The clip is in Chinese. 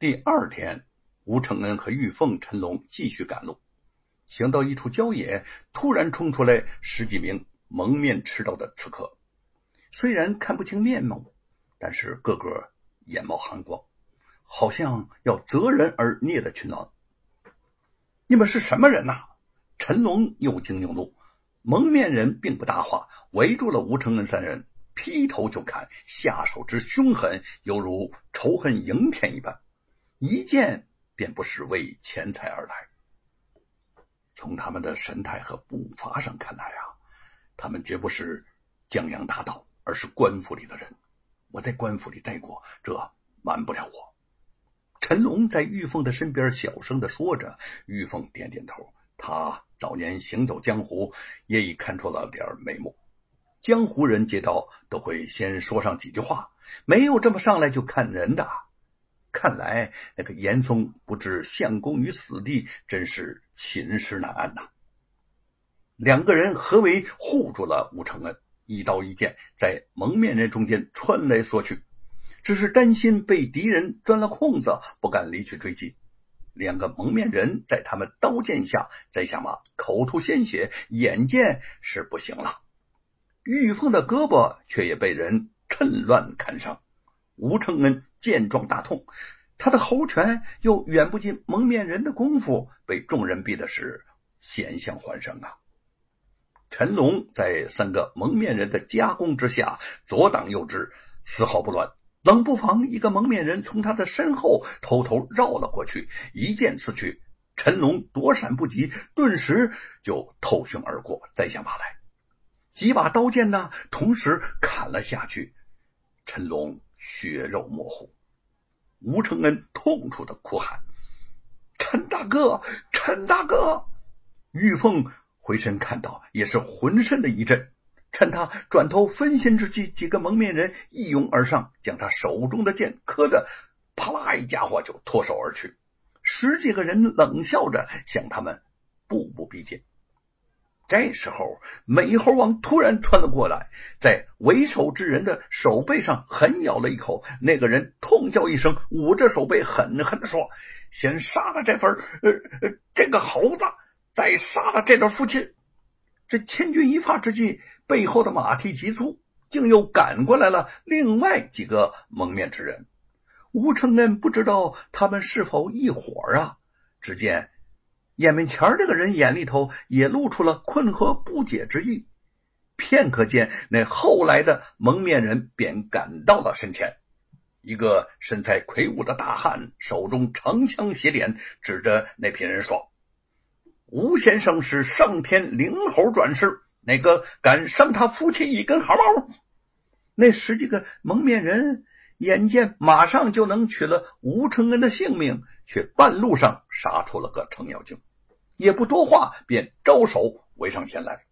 第二天，吴承恩和玉凤、陈龙继续赶路，行到一处郊野，突然冲出来十几名蒙面持刀的刺客。虽然看不清面貌，但是个个眼冒寒光，好像要择人而孽的群狼。你们是什么人呐？陈龙又惊又怒。蒙面人并不答话，围住了吴承恩三人，劈头就砍，下手之凶狠，犹如仇恨迎天一般。一见便不是为钱财而来。从他们的神态和步伐上看来啊，他们绝不是江洋大盗，而是官府里的人。我在官府里待过，这瞒不了我。陈龙在玉凤的身边小声的说着，玉凤点点头。他早年行走江湖，也已看出了点眉目。江湖人接到都会先说上几句话，没有这么上来就看人的。看来那个严嵩不置相公于死地，真是寝食难安呐。两个人合围护住了吴承恩，一刀一剑在蒙面人中间穿来缩去，只是担心被敌人钻了空子，不敢离去追击。两个蒙面人在他们刀剑下在下马，口吐鲜血，眼见是不行了。玉凤的胳膊却也被人趁乱砍伤。吴承恩见状大痛，他的猴拳又远不及蒙面人的功夫，被众人逼的是险象环生啊！陈龙在三个蒙面人的夹攻之下，左挡右支，丝毫不乱。冷不防，一个蒙面人从他的身后偷偷绕了过去，一剑刺去，陈龙躲闪不及，顿时就透胸而过，栽下马来。几把刀剑呢，同时砍了下去，陈龙。血肉模糊，吴承恩痛楚的哭喊：“陈大哥，陈大哥！”玉凤回身看到，也是浑身的一震。趁他转头分心之际，几个蒙面人一拥而上，将他手中的剑磕的啪啦一家伙就脱手而去。十几个人冷笑着向他们步步逼近。这时候，美猴王突然窜了过来，在为首之人的手背上狠咬了一口。那个人痛叫一声，捂着手背，狠狠的说：“先杀了这份呃呃这个猴子，再杀了这对夫妻。”这千钧一发之际，背后的马蹄急促，竟又赶过来了另外几个蒙面之人。吴承恩不知道他们是否一伙啊？只见。眼面前这个人眼里头也露出了困惑不解之意。片刻间，那后来的蒙面人便赶到了身前。一个身材魁梧的大汉手中长枪斜脸，指着那批人说：“吴先生是上天灵猴转世，哪个敢伤他夫妻一根毫毛？”那十几个蒙面人眼见马上就能取了吴承恩的性命，却半路上杀出了个程咬金。也不多话，便招手围上前来。